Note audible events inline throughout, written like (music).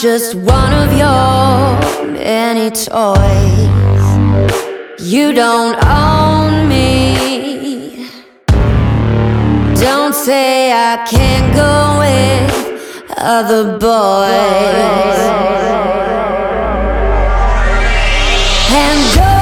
just one of your many toys. You don't own me. Don't say I can't go with other boys. And don't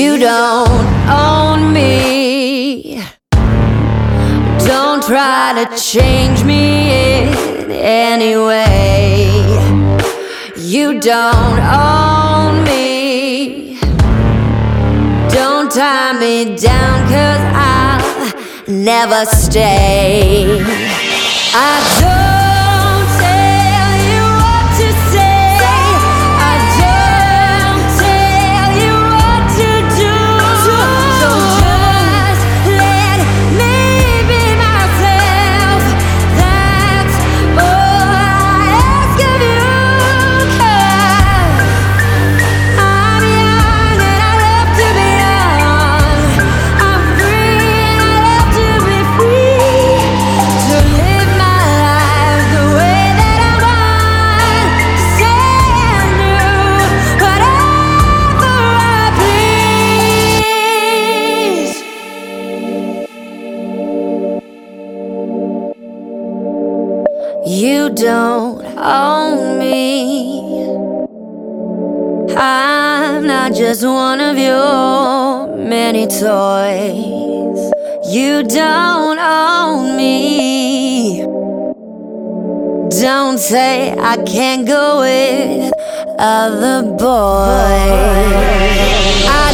you don't own me. Don't try to change me in any way. You don't own me. Don't tie me down, cause I'll never stay. I don't own me. I'm not just one of your many toys. You don't own me. Don't say I can't go with other boys. I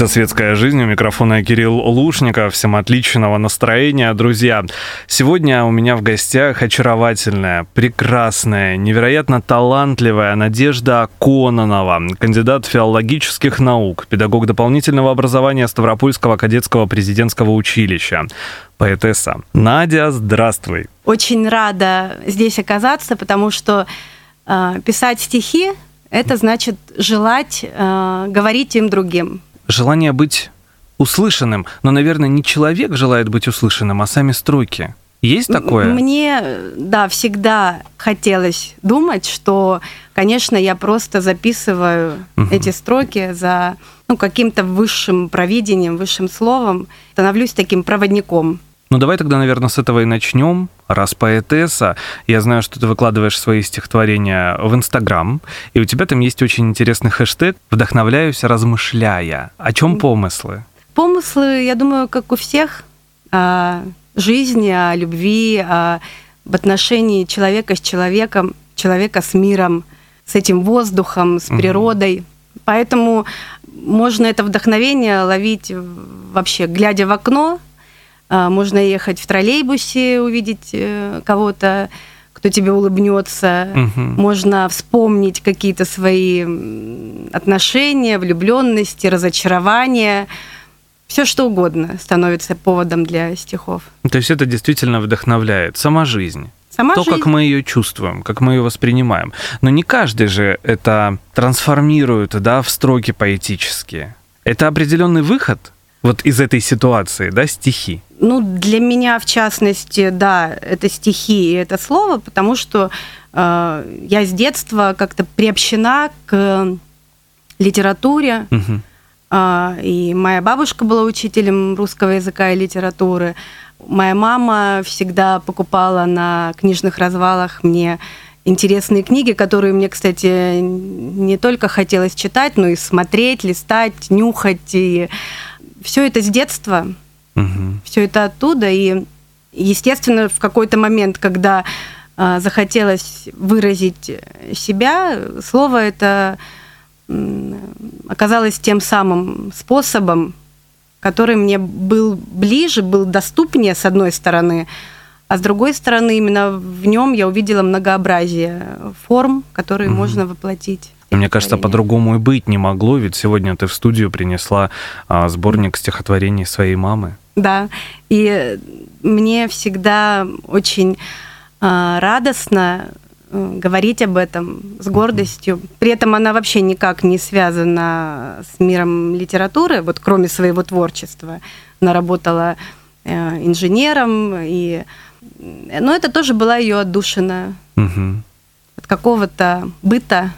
Это «Светская жизнь». У микрофона Кирилл Лушников. Всем отличного настроения, друзья. Сегодня у меня в гостях очаровательная, прекрасная, невероятно талантливая Надежда Кононова, кандидат филологических наук, педагог дополнительного образования Ставропольского кадетского президентского училища, поэтесса. Надя, здравствуй. Очень рада здесь оказаться, потому что э, писать стихи это значит желать э, говорить им другим. Желание быть услышанным, но, наверное, не человек желает быть услышанным, а сами строки. Есть такое? Мне, да, всегда хотелось думать, что, конечно, я просто записываю Мгм. эти строки за ну, каким-то высшим провидением, высшим словом, становлюсь таким проводником. Ну давай тогда, наверное, с этого и начнем. Раз поэтесса, я знаю, что ты выкладываешь свои стихотворения в Инстаграм, и у тебя там есть очень интересный хэштег «Вдохновляюсь, размышляя». О чем помыслы? Помыслы, я думаю, как у всех, о жизни, о любви, о- об отношении человека с человеком, человека с миром, с этим воздухом, с природой. Поэтому можно это вдохновение ловить вообще, глядя в окно. А, Можно ехать в троллейбусе, увидеть э, кого-то, кто тебе улыбнется. Мгм. Можно вспомнить какие-то свои отношения, влюбленности, разочарования. Все что угодно становится поводом для стихов. То есть это действительно вдохновляет. Сама жизнь. Сама то, жизнь. как мы ее чувствуем, как мы ее воспринимаем. Но не каждый же это трансформирует да, в строки поэтические. Это определенный выход Вот из этой ситуации, да, стихи. Ну, для меня, в частности, да, это стихи и это слово, потому что э, я с детства как-то приобщена к литературе. А, И моя бабушка была учителем русского языка и литературы. Моя мама всегда покупала на книжных развалах мне интересные книги, которые мне, кстати, не только хотелось читать, но и смотреть, листать, нюхать. И все это с детства, Мгм. все это оттуда. И, естественно, в какой-то момент, когда а, захотелось выразить себя, слово это оказалось тем самым способом, который мне был ближе, был доступнее, с одной стороны, а с другой стороны, именно в нем я увидела многообразие форм, которые Мгм. можно воплотить. Мне кажется, по-другому и быть не могло, ведь сегодня ты в студию принесла а, сборник стихотворений своей мамы. Да, и мне всегда очень а, радостно э, говорить об этом с гордостью. При этом она вообще никак не связана с миром литературы, вот кроме своего творчества. Она работала э, инженером, и... но это тоже была ее отдушина Мгм. от какого-то быта.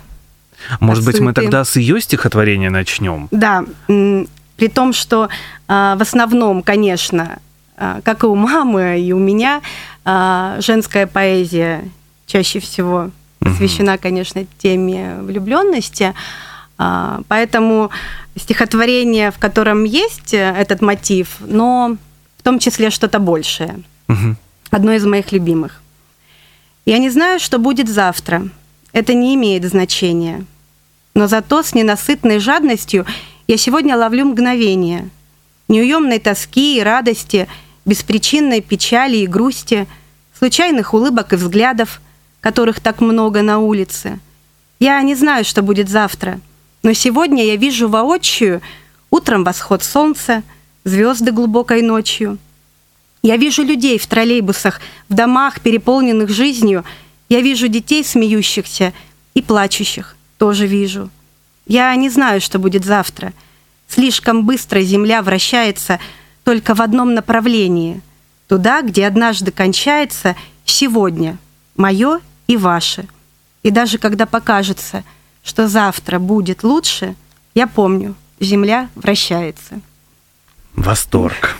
Может быть, мы тогда с ее стихотворения начнем? Да, при том, что а, в основном, конечно, а, как и у мамы, и у меня, а, женская поэзия чаще всего посвящена, конечно, теме влюбленности. Поэтому стихотворение, в котором есть э, этот мотив, но в том числе что-то большее. Одно из моих любимых. Я не знаю, что будет завтра. Это не имеет значения. Но зато с ненасытной жадностью я сегодня ловлю мгновение. Неуемной тоски и радости, беспричинной печали и грусти, случайных улыбок и взглядов, которых так много на улице. Я не знаю, что будет завтра, но сегодня я вижу воочию утром восход солнца, звезды глубокой ночью. Я вижу людей в троллейбусах, в домах, переполненных жизнью. Я вижу детей смеющихся и плачущих. Тоже вижу. Я не знаю, что будет завтра. Слишком быстро Земля вращается только в одном направлении. Туда, где однажды кончается сегодня. Мое и ваше. И даже когда покажется, что завтра будет лучше, я помню, Земля вращается. Восторг.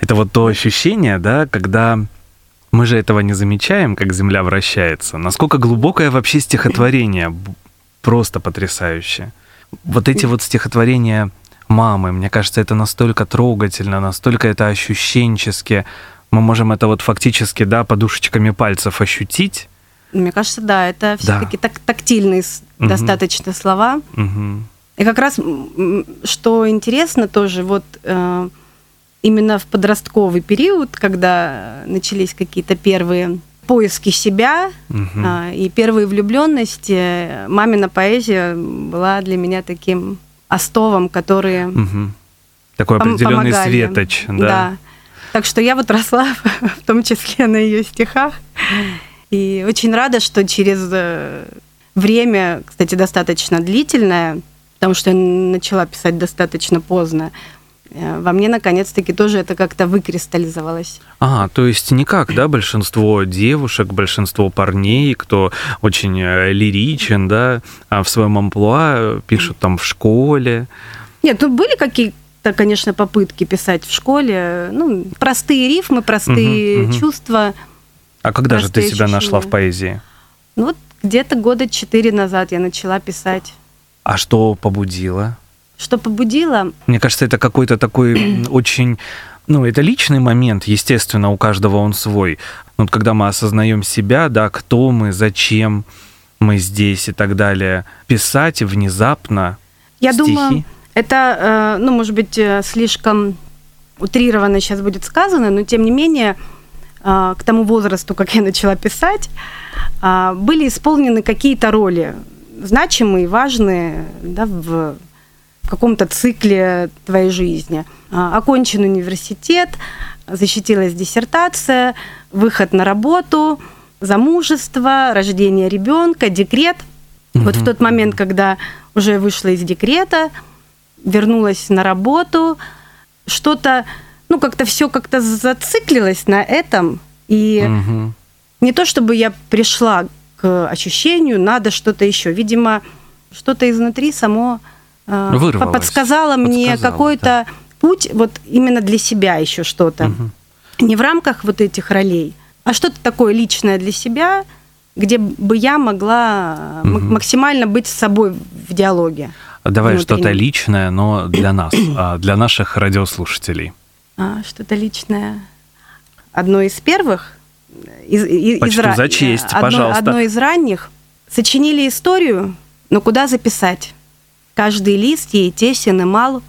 Это вот то ощущение, да, когда мы же этого не замечаем, как Земля вращается. Насколько глубокое вообще стихотворение. Просто потрясающе. Вот эти вот стихотворения мамы, мне кажется, это настолько трогательно, настолько это ощущенчески. Мы можем это вот фактически, да, подушечками пальцев ощутить. Мне кажется, да, это Да. все-таки так, тактильные Мгм. достаточно слова. Мгм. И как раз, что интересно тоже, вот э, именно в подростковый период, когда начались какие-то первые поиски себя а, и первые влюбленности, мамина поэзия была для меня таким остовом, который Мгм. Такой пом- определенный помогали. светоч, да. Так что я вот росла (laughs) в том числе на ее стихах. И очень рада, что через э, время, кстати, достаточно длительное, потому что я начала писать достаточно поздно, во мне наконец-таки тоже это как-то выкристаллизовалось. А, то есть не как, да, большинство девушек, большинство парней, кто очень э, лиричен, да, а в своем амплуа э, пишут там в школе. Нет, ну были какие-то, конечно, попытки писать в школе, ну, простые рифмы, простые Мгм, мгм. чувства. А когда же ты себя нашла в поэзии? Ну, вот где-то года четыре назад я начала писать. А что побудило? Что побудило? Мне кажется, это какой-то такой (clears throat) очень... Ну, это личный момент, естественно, у каждого он свой. Вот когда мы осознаем себя, да, кто мы, зачем мы здесь и так далее, писать внезапно Я стихи. думаю, это, э, ну, может быть, э, слишком утрированно сейчас будет сказано, но тем не менее, э, к тому возрасту, как я начала писать, были исполнены какие-то роли значимые, важные да, в каком-то цикле твоей жизни. А, Окончен университет, защитилась диссертация, выход на работу, замужество, рождение ребенка, декрет. Вот в тот момент, когда уже вышла из декрета, вернулась на работу, что-то, ну, как-то все как-то зациклилось на этом. И Мгм. не то чтобы я пришла к ощущению, надо что-то еще. Видимо, что-то изнутри само э, Вырвалось, подсказало мне подсказало, какой-то путь вот именно для себя еще что-то. Мгм. Не в рамках вот этих ролей, а что-то такое личное для себя, где бы я могла Мгм. максимально быть с собой в диалоге. Давай что-то личное, но для нас, а, для наших радиослушателей. А, что-то личное. Одно из первых. Из, из- из Почту за честь, одно, пожалуйста. Одно из ранних. Сочинили историю, но куда записать? Каждый лист ей тесен и мал.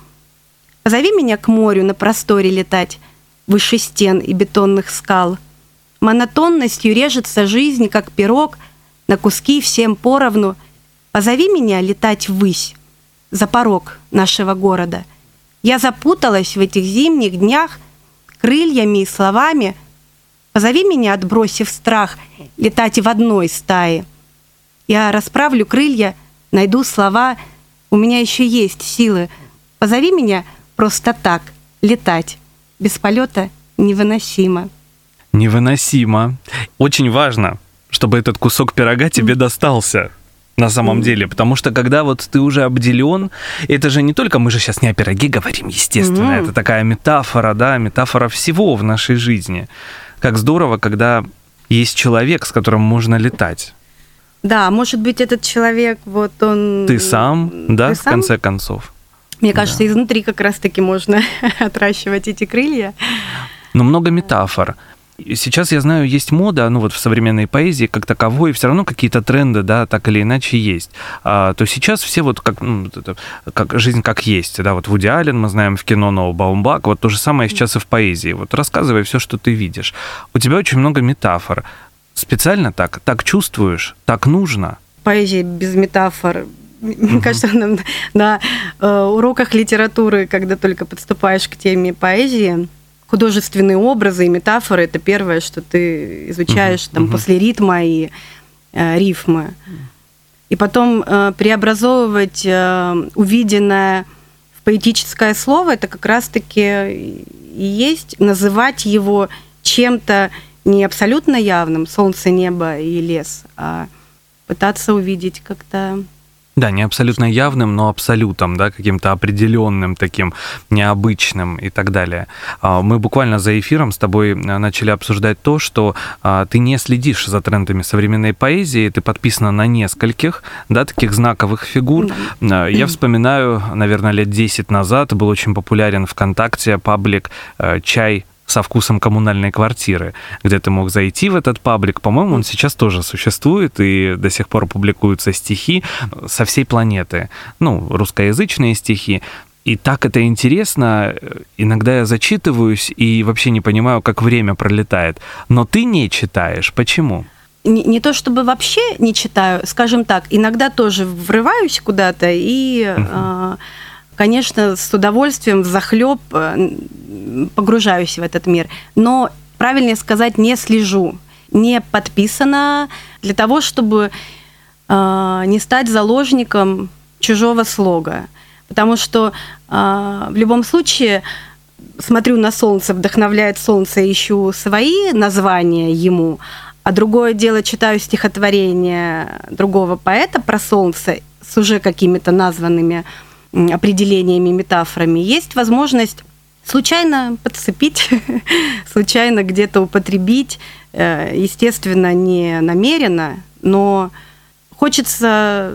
Позови меня к морю на просторе летать, выше стен и бетонных скал. Монотонностью режется жизнь, как пирог, на куски всем поровну. Позови меня летать ввысь, за порог нашего города. Я запуталась в этих зимних днях крыльями и словами. Позови меня, отбросив страх, летать в одной стае. Я расправлю крылья, найду слова. У меня еще есть силы. Позови меня просто так, летать. Без полета невыносимо. Невыносимо. Очень важно, чтобы этот кусок пирога тебе достался на самом деле, потому что когда вот ты уже обделен, это же не только мы же сейчас не о пироге говорим, естественно, Мгм. это такая метафора, да, метафора всего в нашей жизни. Как здорово, когда есть человек, с которым можно летать. Да, может быть, этот человек, вот он... Ты сам, да, Ты в сам? конце концов. Мне кажется, изнутри как раз-таки можно (laughs) отращивать эти крылья. но много метафор. Сейчас я знаю, есть мода, ну вот в современной поэзии как таковой, все равно какие-то тренды, да, так или иначе есть. А, то сейчас все вот как, ну, это, как жизнь как есть, да, вот Вуди Аллен, мы знаем в кино Ноу Баумбак, вот то же самое сейчас и в поэзии. Вот рассказывай все, что ты видишь. У тебя очень много метафор. Специально так, так чувствуешь, так нужно. поэзия без метафор. Мне кажется, на, на, э, уроках литературы, когда только подступаешь к теме поэзии, художественные образы и метафоры это первое, что ты изучаешь там после ритма и э, рифмы. И потом э, преобразовывать э, увиденное в поэтическое слово, это как раз-таки и есть называть его чем-то не абсолютно явным, солнце, небо и лес, а пытаться увидеть как-то Да, не абсолютно явным, но абсолютом, да, каким-то определенным таким, необычным и так далее. А, Мы буквально за эфиром с тобой а, начали обсуждать то, что а, ты не следишь за трендами современной поэзии, ты подписана на нескольких, да, таких знаковых фигур. А, Я (clears throat) вспоминаю, наверное, лет 10 назад был очень популярен ВКонтакте паблик э, «Чай со вкусом коммунальной квартиры, где ты мог зайти в этот паблик. По-моему, он сейчас тоже существует, и до сих пор публикуются стихи со всей планеты. Ну, русскоязычные стихи. И так это интересно. Иногда я зачитываюсь и вообще не понимаю, как время пролетает. Но ты не читаешь. Почему? не, не то чтобы вообще не читаю, скажем так, иногда тоже врываюсь куда-то и, э, конечно, с удовольствием захлеб погружаюсь в этот мир. Но правильнее сказать, не слежу, не подписана для того, чтобы э, не стать заложником чужого слога. Потому что э, в любом случае смотрю на солнце, вдохновляет солнце, ищу свои названия ему, а другое дело читаю стихотворение другого поэта про солнце с уже какими-то названными определениями, метафорами. Есть возможность случайно подцепить, (laughs) случайно где-то употребить, э, естественно, не намеренно, но хочется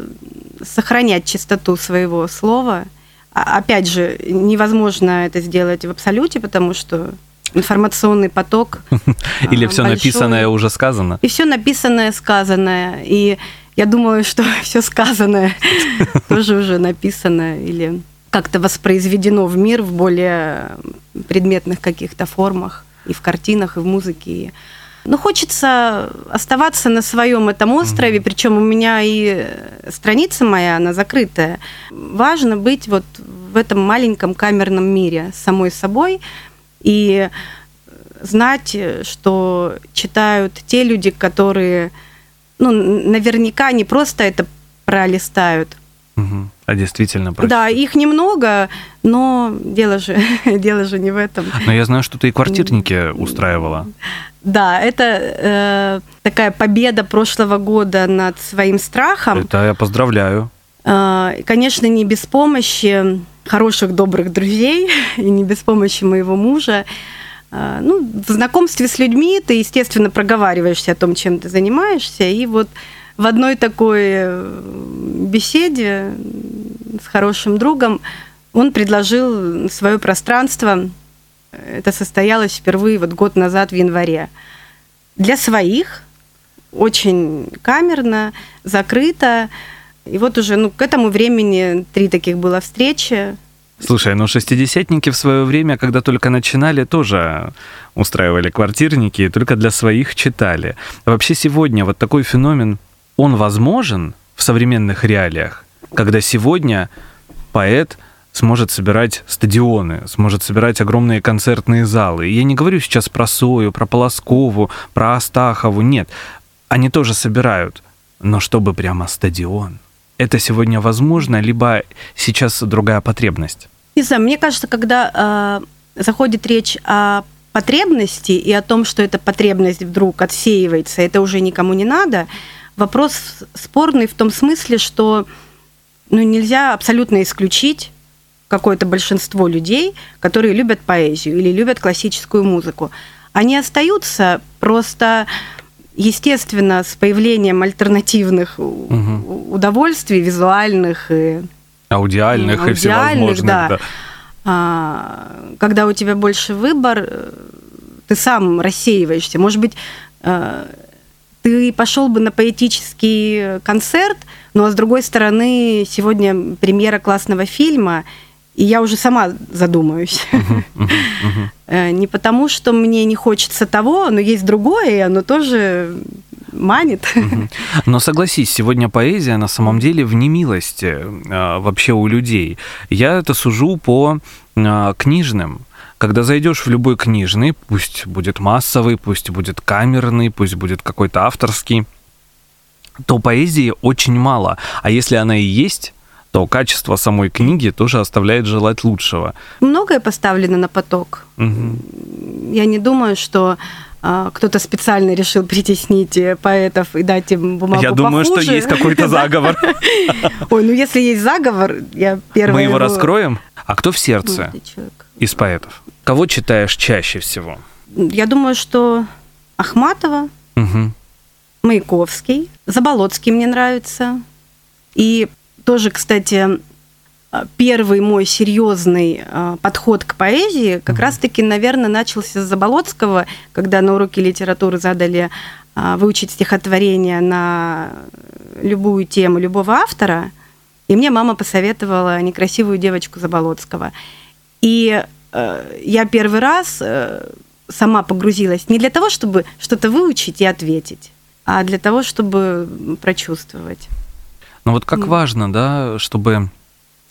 сохранять чистоту своего слова. А- Опять же, невозможно это сделать в абсолюте, потому что информационный поток. (laughs) Или а, все большой. написанное уже сказано? И все написанное, сказанное. И я думаю, что (laughs) все сказанное (laughs) тоже уже написано или как-то воспроизведено в мир в более предметных каких-то формах и в картинах, и в музыке. Ну, хочется оставаться на своем этом острове, причем у меня и страница моя, она закрытая. Важно быть вот в этом маленьком камерном мире самой собой и знать, что читают те люди, которые, ну, наверняка не просто это пролистают, Мгм. А действительно, прости. Да, их немного, но дело же, (laughs) дело же не в этом. Но я знаю, что ты и квартирники устраивала. Да, это э, такая победа прошлого года над своим страхом. Это я поздравляю. Э, конечно, не без помощи хороших, добрых друзей (laughs) и не без помощи моего мужа. Э, Ну, в знакомстве с людьми ты, естественно, проговариваешься о том, чем ты занимаешься. И вот в одной такой э, беседе с хорошим другом он предложил свое пространство. Это состоялось впервые вот год назад в январе. Для своих, очень камерно, закрыто. И вот уже ну, к этому времени три таких было встречи. Слушай, ну шестидесятники в свое время, когда только начинали, тоже устраивали квартирники только для своих читали. Вообще сегодня вот такой феномен, он возможен в современных реалиях, когда сегодня поэт сможет собирать стадионы, сможет собирать огромные концертные залы. И я не говорю сейчас про Сою, про Полоскову, про Астахову, нет. Они тоже собирают, но чтобы прямо стадион. Это сегодня возможно, либо сейчас другая потребность? Не знаю, мне кажется, когда э, заходит речь о потребности и о том, что эта потребность вдруг отсеивается, это уже никому не надо, вопрос спорный в том смысле, что ну, нельзя абсолютно исключить какое-то большинство людей, которые любят поэзию или любят классическую музыку. Они остаются просто, естественно, с появлением альтернативных у- Мгм. у- удовольствий визуальных и Аудиальных и Аудиальных, всевозможных. да. да. а, когда у тебя больше выбор, э, ты сам рассеиваешься. Может быть, э, ты пошел бы на поэтический концерт, но с другой стороны, сегодня премьера классного фильма, и я уже сама задумаюсь. (laughs) Э, Не потому, что мне не хочется того, но есть другое, и оно тоже манит. Но согласись, сегодня поэзия на самом деле в немилости э, вообще у людей. Я это сужу по э, книжным. Когда зайдешь в любой книжный, пусть будет массовый, пусть будет камерный, пусть будет какой-то авторский, то поэзии очень мало. А если она и есть, то качество самой книги тоже оставляет желать лучшего. Многое поставлено на поток. Мгм. Я не думаю, что а, кто-то специально решил притеснить э, поэтов и дать им бумагу Я думаю, что похуже. есть какой-то (laughs) заговор. (laughs) Ой, ну если есть заговор, я первая... Мы его раскроем. А кто в сердце из поэтов? Кого читаешь чаще всего? Я думаю, что Ахматова. Маяковский, Заболоцкий мне нравится. И тоже, кстати, а, первый мой серьезный а, подход к поэзии как Мгм. раз-таки, наверное, начался с Заболоцкого, когда на уроке литературы задали а, выучить стихотворение на любую тему любого автора. И мне мама посоветовала некрасивую девочку Заболоцкого. И э, я первый раз э, сама погрузилась не для того, чтобы что-то выучить и ответить, а для того, чтобы прочувствовать. Ну вот как важно, да, чтобы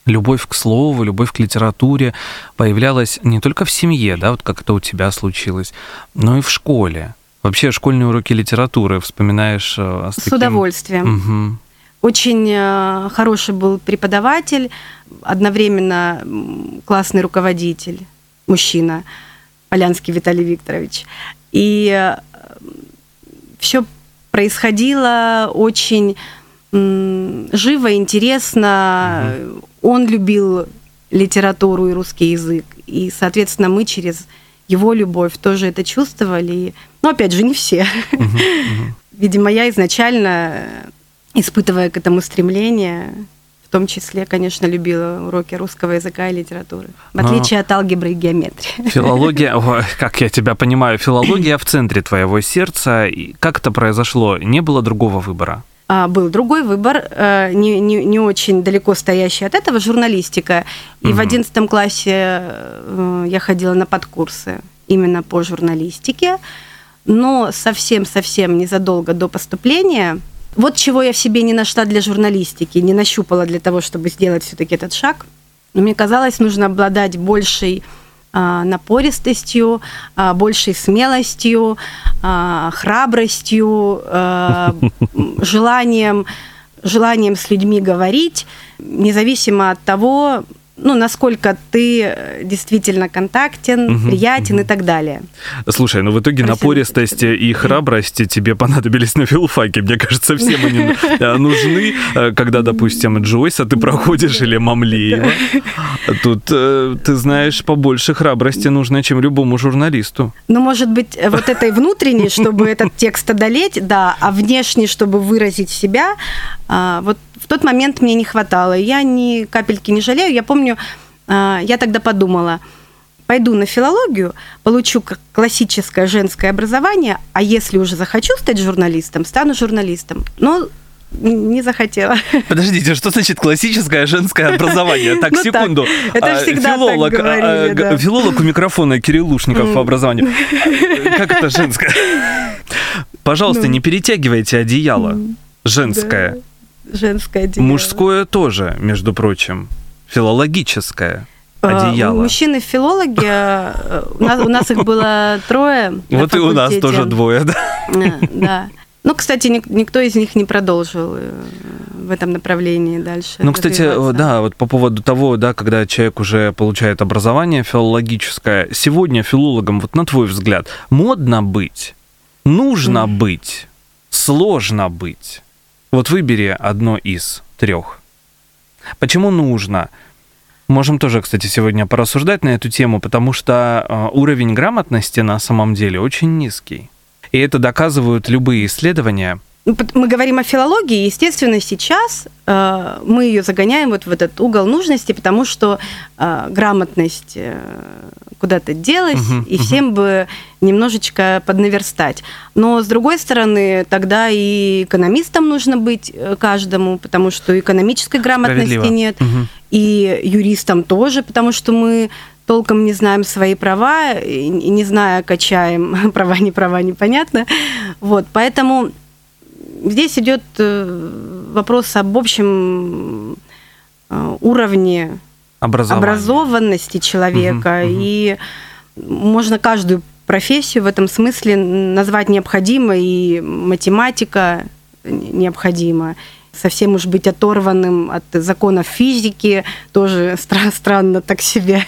любовь к слову, любовь к литературе появлялась не только в семье, да, вот как это у тебя случилось, но и в школе. Вообще школьные уроки литературы вспоминаешь э, с, С таким- удовольствием. Мгм. Очень э, хороший был преподаватель, одновременно классный руководитель, мужчина, Полянский Виталий Викторович. И все происходило очень живо, интересно. Он любил литературу и русский язык. И, соответственно, мы через его любовь тоже это чувствовали. Ну, опять же, не все. Видимо, я изначально, э, испытывая к этому стремление, в том числе, конечно, любила уроки русского языка и литературы. В Но- отличие от алгебры и геометрии. Филология, как я тебя понимаю, филология в центре твоего сердца. И как это произошло? Не было другого выбора? А, Был другой выбор, э, не, не, не очень далеко стоящий от этого, журналистика. И в Мгм. 11 классе э, я ходила на подкурсы именно по журналистике. Но совсем-совсем незадолго до поступления, вот чего я в себе не нашла для журналистики, не нащупала для того, чтобы сделать все-таки этот шаг. Но мне казалось, нужно обладать большей напористостью, а, большей смелостью, а, храбростью, а, (laughs) желанием желанием с людьми говорить, независимо от того, ну, насколько ты э, действительно контактен, Мгм, приятен мгм. и так далее. Слушай, ну в итоге Красиво напористость и храбрость тебе понадобились на филфаке. Мне кажется, всем они (laughs) э, нужны, э, когда, допустим, Джойса ты проходишь или Мамлеева. Тут, ты знаешь, побольше храбрости нужно, чем любому журналисту. Ну, может быть, вот этой внутренней, чтобы этот текст одолеть, да, а внешней, чтобы выразить себя, а, вот в тот момент мне не хватало. Я ни капельки не жалею. Я помню, а, я тогда подумала, пойду на филологию, получу классическое женское образование, а если уже захочу стать журналистом, стану журналистом. Но не захотела. Подождите, что значит классическое женское образование? Так, Ну так, секунду. это А, всегда так филолог, а, говорили, а, да. филолог у микрофона Кирилл Лушников по образованию. А, Как это женское? (laughs) Пожалуйста, Ну. не перетягивайте одеяло. Женское. Женское дело. Мужское тоже, между прочим. Филологическое А, одеяло. Мужчины филологи, э, у нас, у нас их было трое. Вот и у нас тоже двое, да. Э, Да. Ну, кстати, ник- никто из них не продолжил э, в этом направлении дальше. Ну, кстати, да, вот по поводу того, да, когда человек уже получает образование филологическое, сегодня филологом, вот на твой взгляд, модно быть, нужно быть, сложно быть. Вот выбери одно из трех. Почему нужно? Можем тоже, кстати, сегодня порассуждать на эту тему, потому что э, уровень грамотности на самом деле очень низкий. И это доказывают любые исследования. Ну, Мы говорим о филологии, естественно, сейчас э, мы ее загоняем вот в этот угол нужности, потому что э, грамотность э, куда-то делась, Мгм, и мгм. всем бы немножечко поднаверстать. Но, с другой стороны, тогда и экономистам нужно быть э, каждому, потому что экономической грамотности нет, Мгм. и юристам тоже, потому что мы толком не знаем свои права, и не зная, качаем (laughs) права, не права, непонятно. Вот, поэтому здесь идет э, вопрос об общем э, уровне образованности человека, Мгм, мгм. и можно каждую профессию в этом смысле назвать необходимой, и математика необходима. Совсем уж быть оторванным от законов физики тоже стра- странно так себе.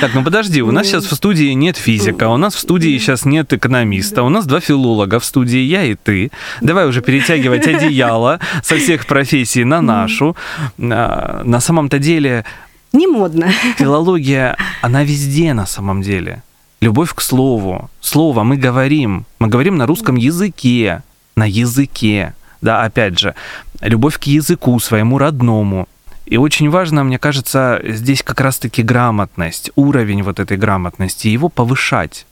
Так, ну подожди, у нас сейчас в студии нет физика, у нас в студии сейчас нет экономиста, у нас два филолога в студии, я и ты. Давай уже перетягивать одеяло со всех профессий на нашу. А, На самом-то деле Не модно. филология, она везде на самом деле. Любовь к слову. Слово мы говорим. Мы говорим на русском языке. На языке. Да, опять же, любовь к языку своему родному. И очень важно, мне кажется, здесь как раз-таки грамотность, уровень вот этой грамотности, его повышать.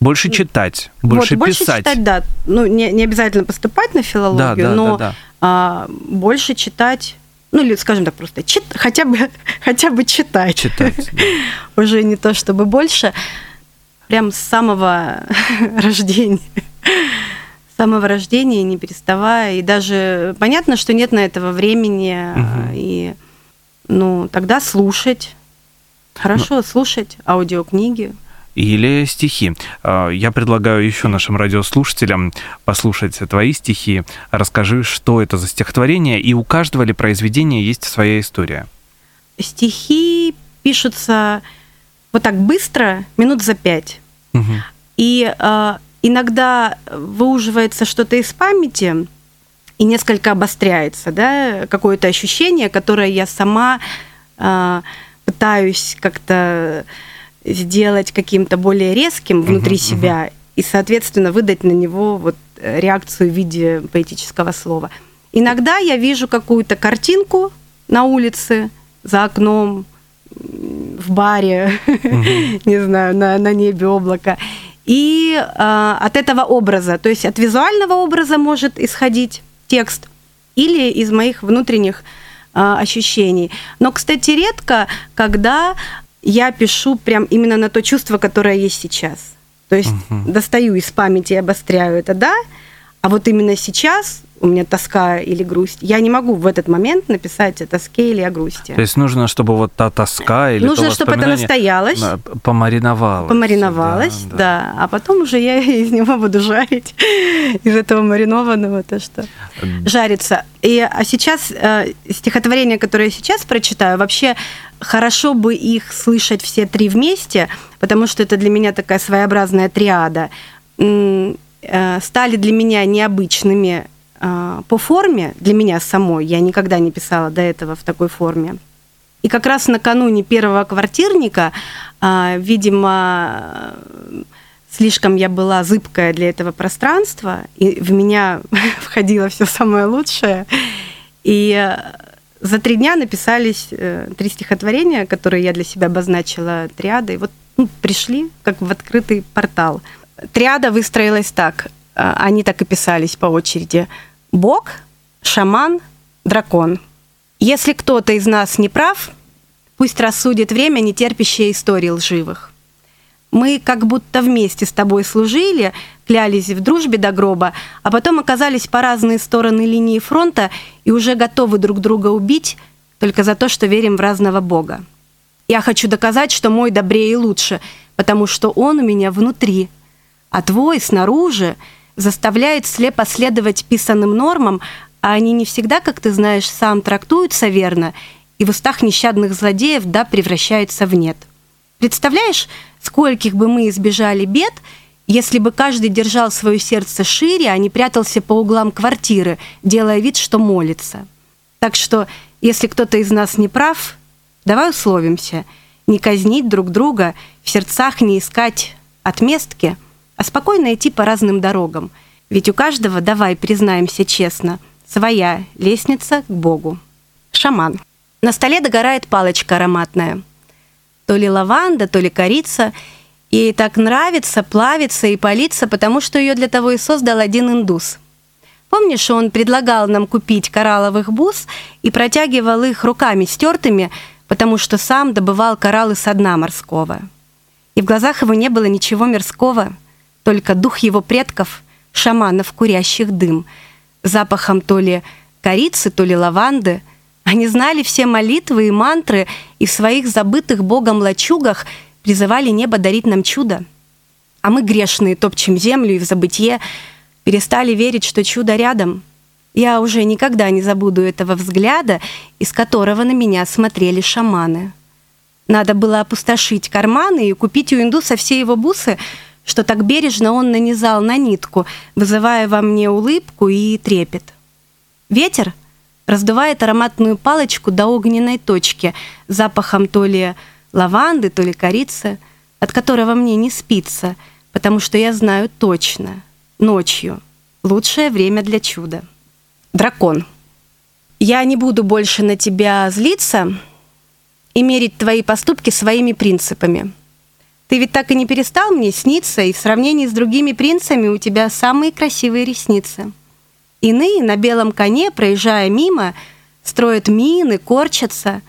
Больше читать, больше вот, больше писать. читать, да. Ну, не, не обязательно поступать на филологию, да, да, но да, да. а, больше читать, ну, или, скажем так, просто чит, хотя, бы, (laughs) хотя бы читать. Читать. да. (laughs) Уже не то, чтобы больше. Прям с самого (laughs) рождения. Самого рождения, не переставая. И даже понятно, что нет на этого времени. Мгм. И, ну, тогда слушать. Хорошо, Ну. слушать аудиокниги. Или стихи. А, Я предлагаю еще нашим радиослушателям послушать твои стихи. Расскажи, что это за стихотворение, и у каждого ли произведения есть своя история. Стихи пишутся вот так быстро, минут за пять. Мгм. И э, иногда выуживается что-то из памяти и несколько обостряется, да, какое-то ощущение, которое я сама э, пытаюсь как-то сделать каким-то более резким внутри Мгм, себя и, соответственно, выдать на него вот реакцию в виде поэтического слова. Иногда я вижу какую-то картинку на улице, за окном, в баре, (laughs) не знаю, на, на небе облако. И э, от этого образа, то есть от визуального образа может исходить текст или из моих внутренних э, ощущений. Но, кстати, редко, когда я пишу прям именно на то чувство, которое есть сейчас. То есть Мгм. достаю из памяти и обостряю это, да, а вот именно сейчас у меня тоска или грусть. Я не могу в этот момент написать о тоске или о грусти. То есть нужно, чтобы вот та тоска или Нужно, то чтобы это настоялось. э, помариновалось. Помариновалась, да, А потом уже я (laughs) из него буду жарить, (laughs) из этого маринованного, то, что жарится. И а сейчас э, стихотворения, которые я сейчас прочитаю, вообще хорошо бы их слышать все три вместе, потому что это для меня такая своеобразная триада. Э, Стали для меня необычными по форме, для меня самой. Я никогда не писала до этого в такой форме. И как раз накануне первого квартирника, а, видимо, слишком я была зыбкая для этого пространства, и в меня (laughs) входило все самое лучшее. И э, за три дня написались э, три стихотворения, которые я для себя обозначила триадой. Вот ну, пришли как в открытый портал. Триада выстроилась так. э, Они так и писались по очереди. Бог, шаман, дракон. Если кто-то из нас не прав, пусть рассудит время, не терпящее истории лживых. Мы как будто вместе с тобой служили, клялись в дружбе до гроба, а потом оказались по разные стороны линии фронта и уже готовы друг друга убить только за то, что верим в разного Бога. Я хочу доказать, что мой добрее и лучше, потому что он у меня внутри, а твой снаружи заставляет слепо следовать писанным нормам, а они не всегда, как ты знаешь, сам трактуются верно, и в устах нещадных злодеев да превращаются в нет. Представляешь, скольких бы мы избежали бед, если бы каждый держал свое сердце шире, а не прятался по углам квартиры, делая вид, что молится. Так что, если кто-то из нас не прав, давай условимся, не казнить друг друга, в сердцах не искать отместки, а спокойно идти по разным дорогам. Ведь у каждого, давай признаемся честно, своя лестница к Богу. Шаман. На столе догорает палочка ароматная. То ли лаванда, то ли корица. Ей так нравится плавиться и палиться, потому что ее для того и создал один индус. Помнишь, он предлагал нам купить коралловых бус и протягивал их руками стертыми, потому что сам добывал кораллы со дна морского. И в глазах его не было ничего мирского, только дух его предков, шаманов, курящих дым, запахом то ли корицы, то ли лаванды. Они знали все молитвы и мантры, и в своих забытых Богом лачугах призывали небо дарить нам чудо. А мы, грешные, топчем землю и в забытье, перестали верить, что чудо рядом. Я уже никогда не забуду этого взгляда, из которого на меня смотрели шаманы. Надо было опустошить карманы и купить у индуса все его бусы, что так бережно он нанизал на нитку, вызывая во мне улыбку и трепет. Ветер раздувает ароматную палочку до огненной точки, запахом то ли лаванды, то ли корицы, от которого мне не спится, потому что я знаю точно, ночью лучшее время для чуда. Дракон. Я не буду больше на тебя злиться и мерить твои поступки своими принципами. Ты ведь так и не перестал мне сниться, и в сравнении с другими принцами у тебя самые красивые ресницы. Иные на белом коне, проезжая мимо, строят мины, корчатся.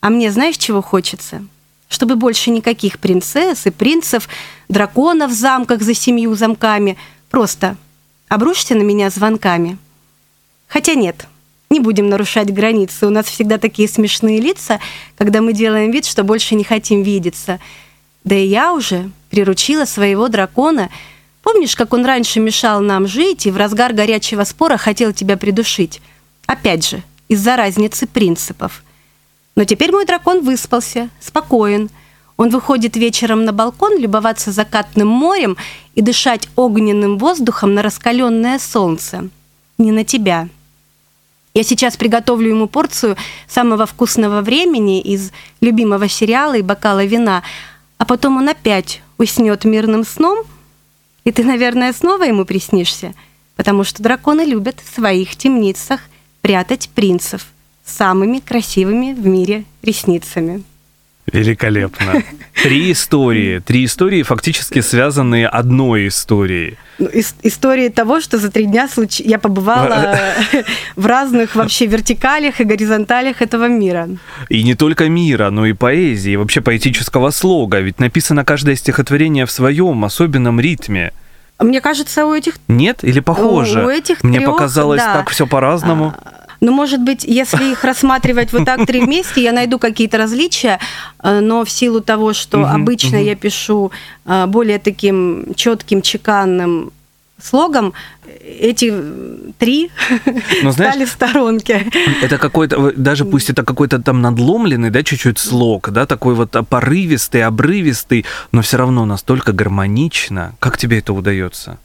А мне знаешь, чего хочется? Чтобы больше никаких принцесс и принцев, драконов в замках за семью замками. Просто обрушься на меня звонками. Хотя нет, не будем нарушать границы. У нас всегда такие смешные лица, когда мы делаем вид, что больше не хотим видеться. Да и я уже приручила своего дракона. Помнишь, как он раньше мешал нам жить и в разгар горячего спора хотел тебя придушить? Опять же, из-за разницы принципов. Но теперь мой дракон выспался, спокоен. Он выходит вечером на балкон любоваться закатным морем и дышать огненным воздухом на раскаленное солнце. Не на тебя. Я сейчас приготовлю ему порцию самого вкусного времени из любимого сериала и бокала вина, а потом он опять уснет мирным сном, и ты, наверное, снова ему приснишься, потому что драконы любят в своих темницах прятать принцев самыми красивыми в мире ресницами. Великолепно. (laughs) Три истории. Три истории, фактически связанные одной историей. Ну, ис- истории того, что за три дня случ... я побывала (laughs) в разных вообще вертикалях и горизонталях этого мира. И не только мира, но и поэзии, и вообще поэтического слога. Ведь написано каждое стихотворение в своем особенном ритме. Мне кажется, у этих Нет? Или похоже? У этих Мне трёх, показалось да. так все по-разному. Ну, может быть, если их рассматривать вот так три вместе, я найду какие-то различия, э, но в силу того, что обычно я пишу э, более таким четким, чеканным слогом, эти три Ну, (laughs) знаешь, стали в сторонке. Это какой-то, даже пусть это какой-то там надломленный, да, чуть-чуть слог, да, такой вот порывистый, обрывистый, но все равно настолько гармонично. Как тебе это удается?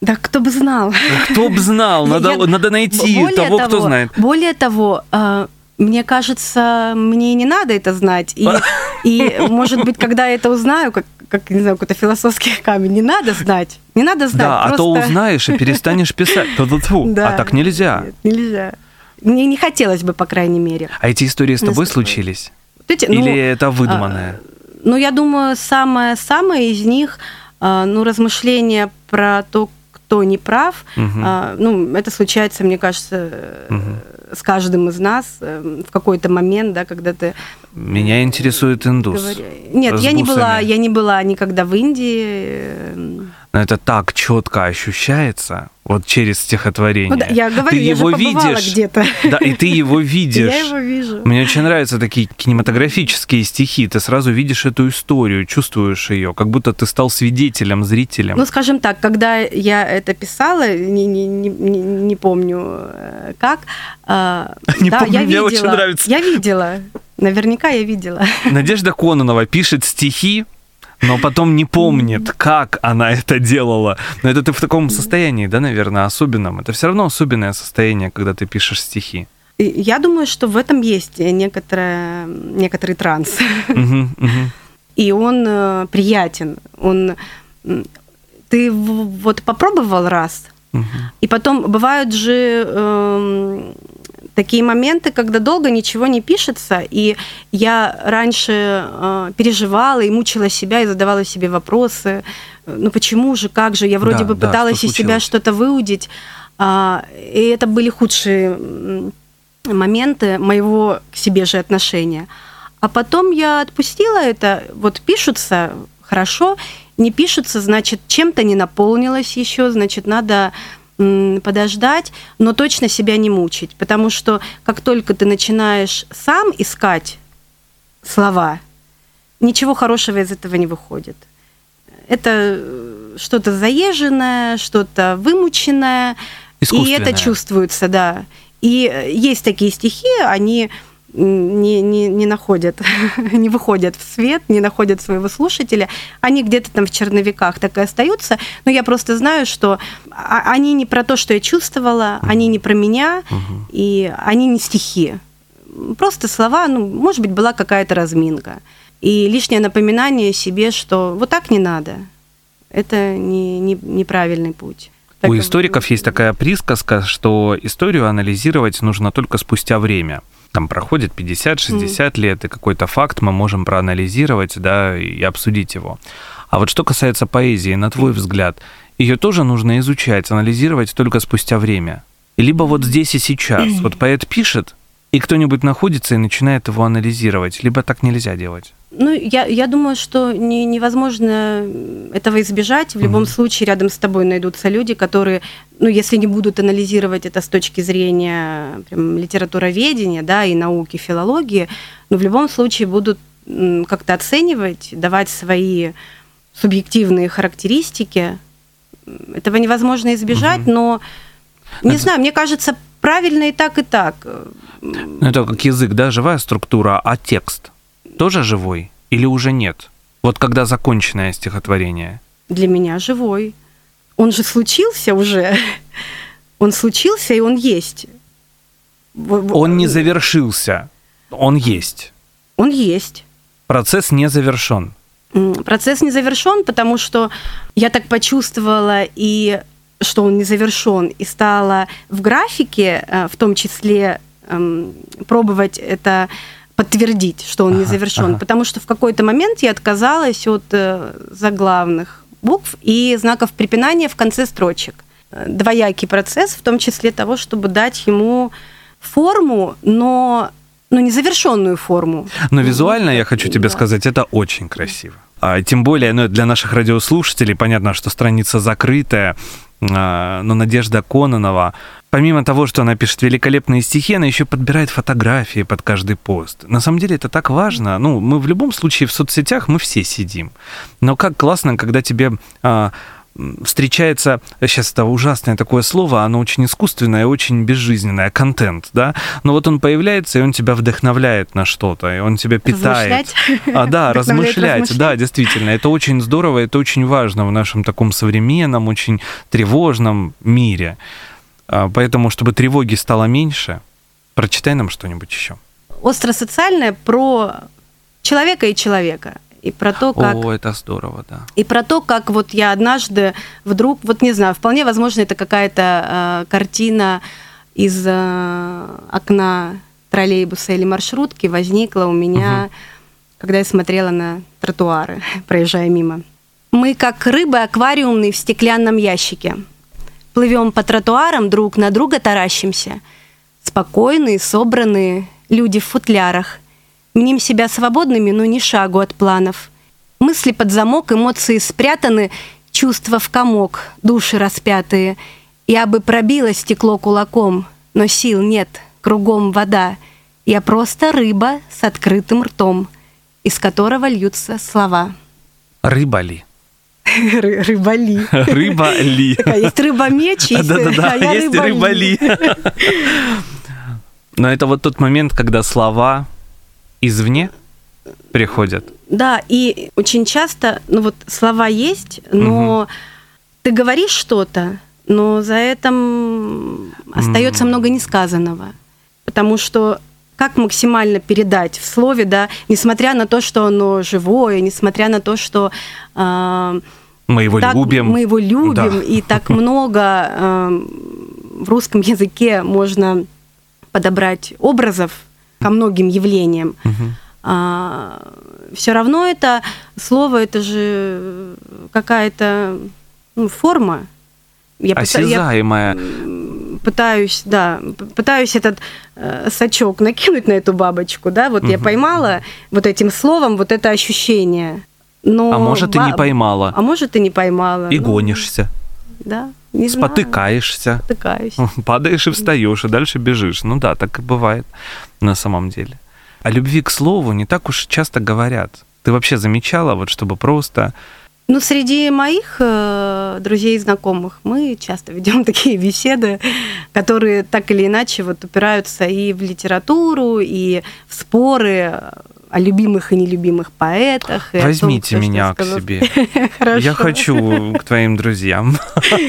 Да кто бы знал. Кто б знал, (laughs) надо, я- надо найти Более того, кто того- знает. Более того, э, мне кажется, мне не надо это знать. И, (laughs) и может быть, когда я это узнаю, как, как не знаю, какой-то философский (laughs) камень, не надо знать. Не надо знать. Да, а то просто- узнаешь и перестанешь писать. Да. А так нельзя. Нет, нельзя. Мне не хотелось бы, по крайней мере. А эти истории с тобой случились? Вот эти, ну, Или это выдуманное? Ну, я думаю, самое-самое из них, а, ну, размышления про то, кто не прав, Мгм. а, ну, это случается, мне кажется, э, Мгм. с каждым из нас э, в какой-то момент, да, когда ты Меня интересует индус. говори- Нет, с я не была, я не была никогда в Индии. Э, Но это так четко ощущается, вот через стихотворение. Ну, да, я говорю, ты я же его побывала видишь, где-то. Да, и ты его (laughs) видишь. Я его вижу. Мне очень нравятся такие кинематографические стихи. Ты сразу видишь эту историю, чувствуешь ее, как будто ты стал свидетелем, зрителем. Ну, скажем так, когда я это писала, не, не, не, не- помню э, как, а, (laughs) Не да, помню, я мне видела, очень нравится. Я видела, наверняка я видела. Надежда Кононова пишет стихи, но потом не помнит, как она это делала. Но это ты в таком состоянии, да, наверное, особенном. Это все равно особенное состояние, когда ты пишешь стихи. Я думаю, что в этом есть некоторое, некоторый транс. И он э, приятен. Он, ты вот попробовал раз. И потом бывают же эм, такие моменты, когда долго ничего не пишется, и я раньше э, переживала и мучила себя и задавала себе вопросы, э, ну почему же, как же, я вроде Да, бы да, пыталась из себя что-то выудить, а, и это были худшие моменты моего к себе же отношения. А потом я отпустила это, вот пишутся хорошо, не пишутся, значит, чем-то не наполнилось еще, значит, надо подождать, но точно себя не мучить, потому что как только ты начинаешь сам искать слова, ничего хорошего из этого не выходит. Это э, что-то заезженное, что-то вымученное, и это чувствуется, да. И э, есть такие стихи, они не, не, не находят, (laughs) не выходят в свет, не находят своего слушателя. Они где-то там в черновиках так и остаются. Но я просто знаю, что а- они не про то, что я чувствовала, они не про меня, и они не стихи. Просто слова, ну, может быть, была какая-то разминка. И лишнее напоминание себе, что вот так не надо. Это не, не- неправильный путь. Так, У историков есть такая присказка, что историю анализировать нужно только спустя время. Там проходит 50-60 лет, и какой-то факт мы можем проанализировать, да, и обсудить его. А вот что касается поэзии, на твой взгляд, ее тоже нужно изучать, анализировать только спустя время. Либо вот здесь и сейчас. (clears throat) Вот поэт пишет, и кто-нибудь находится и начинает его анализировать. Либо так нельзя делать. Ну, я, я думаю, что не- невозможно этого избежать. В любом Мгм. случае рядом с тобой найдутся люди, которые, ну, если не будут анализировать это с точки зрения прям, литературоведения, да, и науки, филологии, но в любом случае будут как-то оценивать, давать свои субъективные характеристики. Этого невозможно избежать, Мгм. но не Это- знаю, мне кажется, правильно и так, и так. Ну, это как язык, да, живая структура, а текст тоже живой или уже нет? Вот когда законченное стихотворение. для меня живой. Он же случился уже. Он случился, и он есть. Он не завершился, он есть. Он есть. Процесс не завершен. Процесс не завершен, потому что я так почувствовала и что он не завершен, и стала в графике, э, в том числе эм, пробовать это подтвердить, что он не Ага, завершен, ага. потому что в какой-то момент я отказалась от э, заглавных букв и знаков препинания в конце строчек. Э, Двоякий процесс, в том числе того, чтобы дать ему форму, но ну, незавершенную форму. Но визуально, я хочу тебе Да. сказать, это очень красиво. А, Тем более, ну, для наших радиослушателей понятно, что страница закрытая, а, но Надежда Кононова, помимо того, что она пишет великолепные стихи, она еще подбирает фотографии под каждый пост. На самом деле это так важно. Ну, мы в любом случае в соцсетях мы все сидим. Но как классно, когда тебе а, встречается, сейчас это ужасное такое слово, оно очень искусственное, очень безжизненное, контент, да, но вот он появляется, и он тебя вдохновляет на что-то, и он тебя питает. Размышлять. А, да, размышлять. да, действительно, это очень здорово, это очень важно в нашем таком современном, очень тревожном мире. А, Поэтому, чтобы тревоги стало меньше, прочитай нам что-нибудь еще. Остросоциальное про человека и человека. И про то, как О, это здорово, да. И про то, как вот я однажды вдруг, вот не знаю, вполне возможно, это какая-то э, картина из э, окна троллейбуса или маршрутки возникла у меня, когда я смотрела на тротуары, (laughs) проезжая мимо. Мы как рыбы аквариумные в стеклянном ящике. Плывем по тротуарам, друг на друга таращимся. Спокойные, собранные люди в футлярах. Мним себя свободными, но ни шагу от планов. Мысли под замок, эмоции спрятаны, чувства в комок, души распятые. Я бы пробила стекло кулаком, но сил нет, кругом вода. Я просто рыба с открытым ртом, из которого льются слова. Рыба ли? (laughs) Ры- Рыбали. (laughs) Рыба ли? Такая есть рыба-меч, есть, Да-да-да, а есть рыба-ли. рыба ли. (laughs) Но это вот тот момент, когда слова извне приходят. Да, и очень часто, ну вот слова есть, но ты говоришь что-то, но за этим остается М. много несказанного. Потому что как максимально передать в слове, да, несмотря на то, что оно живое, несмотря на то, что а, Мы его так любим. мы его любим, Да. и так (laughs) много а, в русском языке можно подобрать образов ко многим явлениям. Мгм. все равно это слово, это же какая-то ну, форма. Я, пыта- я Осязаемая. пытаюсь, да, пытаюсь этот э, сачок накинуть на эту бабочку, да, вот я Мгм. поймала вот этим словом вот это ощущение. Но А может, и не ба- поймала. А может, и не поймала. И Ну, гонишься, Да, не спотыкаешься, Спотыкаюсь. (laughs) падаешь и встаешь, и дальше бежишь. Ну да, так и бывает на самом деле. О любви к слову не так уж часто говорят. Ты вообще замечала, вот чтобы просто... Ну, среди моих э, друзей и знакомых мы часто ведем (laughs) такие беседы, которые так или иначе вот упираются и в литературу, и в споры о любимых и нелюбимых поэтах. том, Возьмите что меня к сказал. себе. (laughs) Я хочу к твоим друзьям.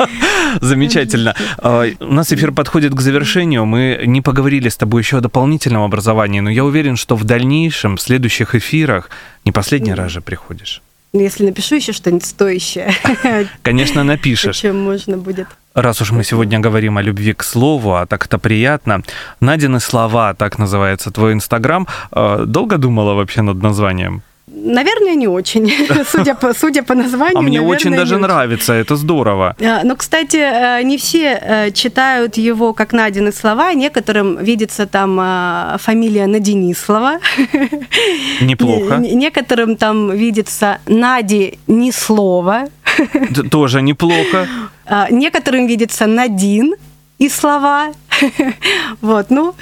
(laughs) Замечательно. А, У нас эфир подходит к завершению. Мы не поговорили с тобой еще о дополнительном образовании, но я уверен, что в дальнейшем, в следующих эфирах, не последний раз же приходишь. Если напишу еще что-нибудь стоящее, (laughs) Конечно, напишешь. чем можно будет. Раз уж мы сегодня говорим о любви к слову, а так это приятно. Надины слова, так называется твой инстаграм. А, Долго думала вообще над названием? Наверное, не очень. (laughs) Судя по, судя по названию. А мне наверное, очень даже нравится, это здорово. А, Но, кстати, э, не все э, читают его как Надины слова. Некоторым видится там э, фамилия Наденислава. (laughs) Неплохо. Не- Некоторым там видится Нади ни слова. (laughs) Тоже неплохо. А, Некоторым видится Надин и слова. Вот, ну,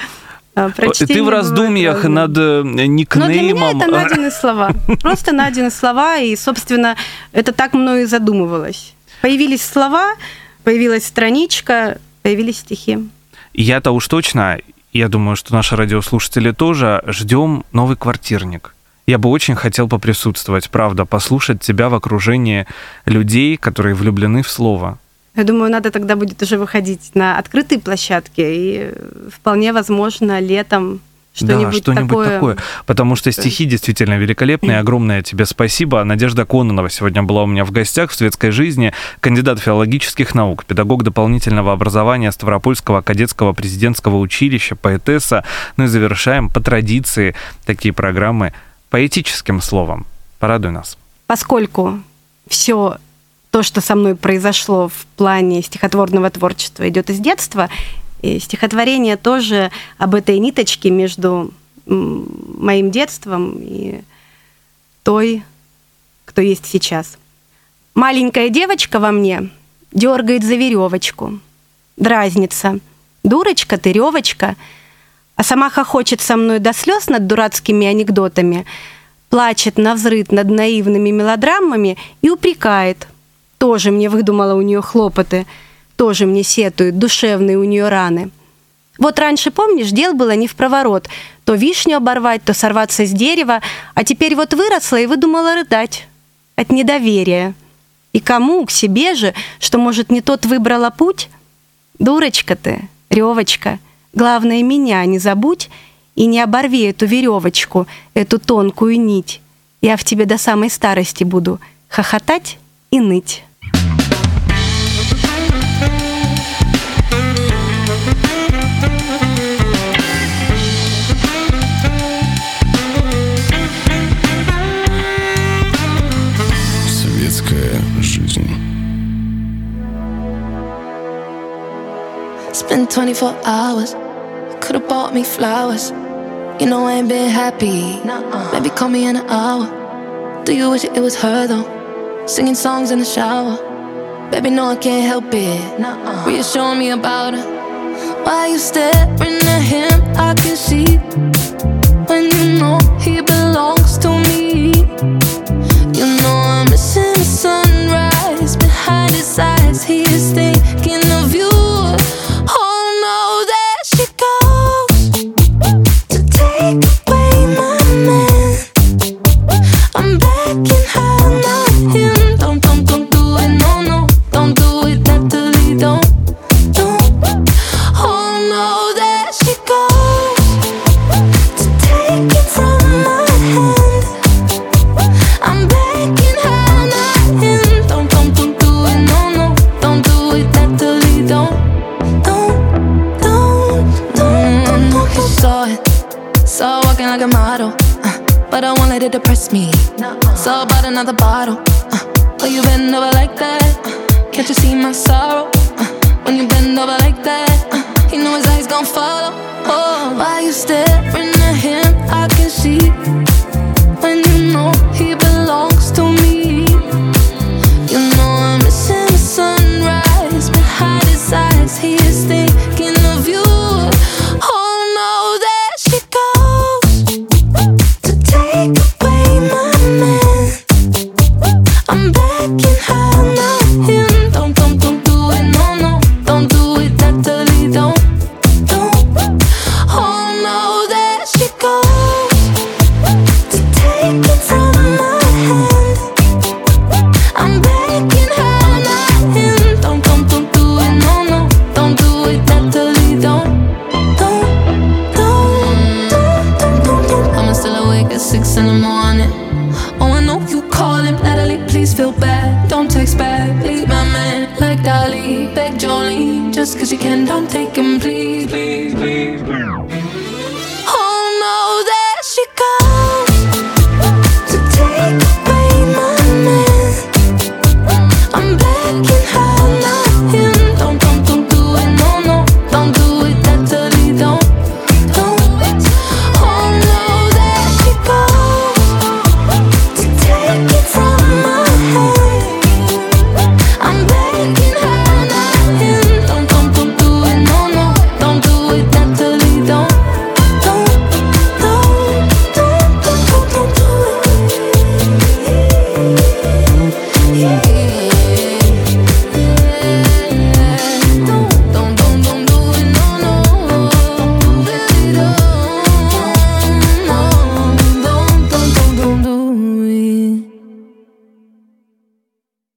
а, Ты прочтение в раздумьях разное. над э, Но для меня никнеймом. это Надины слова. (laughs) Просто Надины слова, и, собственно, это так мною и задумывалось. Появились слова, появилась страничка, появились стихи. Я-то уж точно, я думаю, что наши радиослушатели тоже ждем новый квартирник. Я бы очень хотел поприсутствовать, правда, послушать тебя в окружении людей, которые влюблены в слово. Я думаю, надо тогда будет уже выходить на открытые площадки, и э, вполне возможно летом что-нибудь, да, что-нибудь такое. такое. Потому что стихи действительно великолепные. Огромное тебе спасибо. Надежда Кононова сегодня была у меня в гостях в светской жизни. Кандидат филологических наук, педагог дополнительного образования Ставропольского кадетского президентского училища, поэтесса. Ну и завершаем по традиции такие программы поэтическим словом. Порадуй нас. Поскольку все то, что со мной произошло в плане стихотворного творчества, идет из детства, и стихотворение тоже об этой ниточке между моим детством и той, кто есть сейчас. Маленькая девочка во мне дергает за веревочку, дразнится. Дурочка ты, ревочка. А сама хохочет со мной до слез над дурацкими анекдотами, плачет на взрыв над наивными мелодрамами и упрекает. Тоже мне выдумала у нее хлопоты, тоже мне сетует, душевные у нее раны. Вот раньше, помнишь, дел было не в проворот. То вишню оборвать, то сорваться с дерева, а теперь вот выросла и выдумала рыдать. От недоверия. И кому? К себе же, что, может, не тот выбрала путь? Дурочка ты, ревочка. Главное, меня не забудь и не оборви эту веревочку, эту тонкую нить. Я в тебе до самой старости буду хохотать и ныть. Spent 24 hours, could've bought me flowers. You know I ain't been happy. Maybe call me in an hour. Do you wish it was her though? Singing songs in the shower. Baby, no, I can't help it. Reassuring me about her. Why you staring at him? I can see when you know he belongs to me. You know I'm missing the sunrise behind his eyes. He is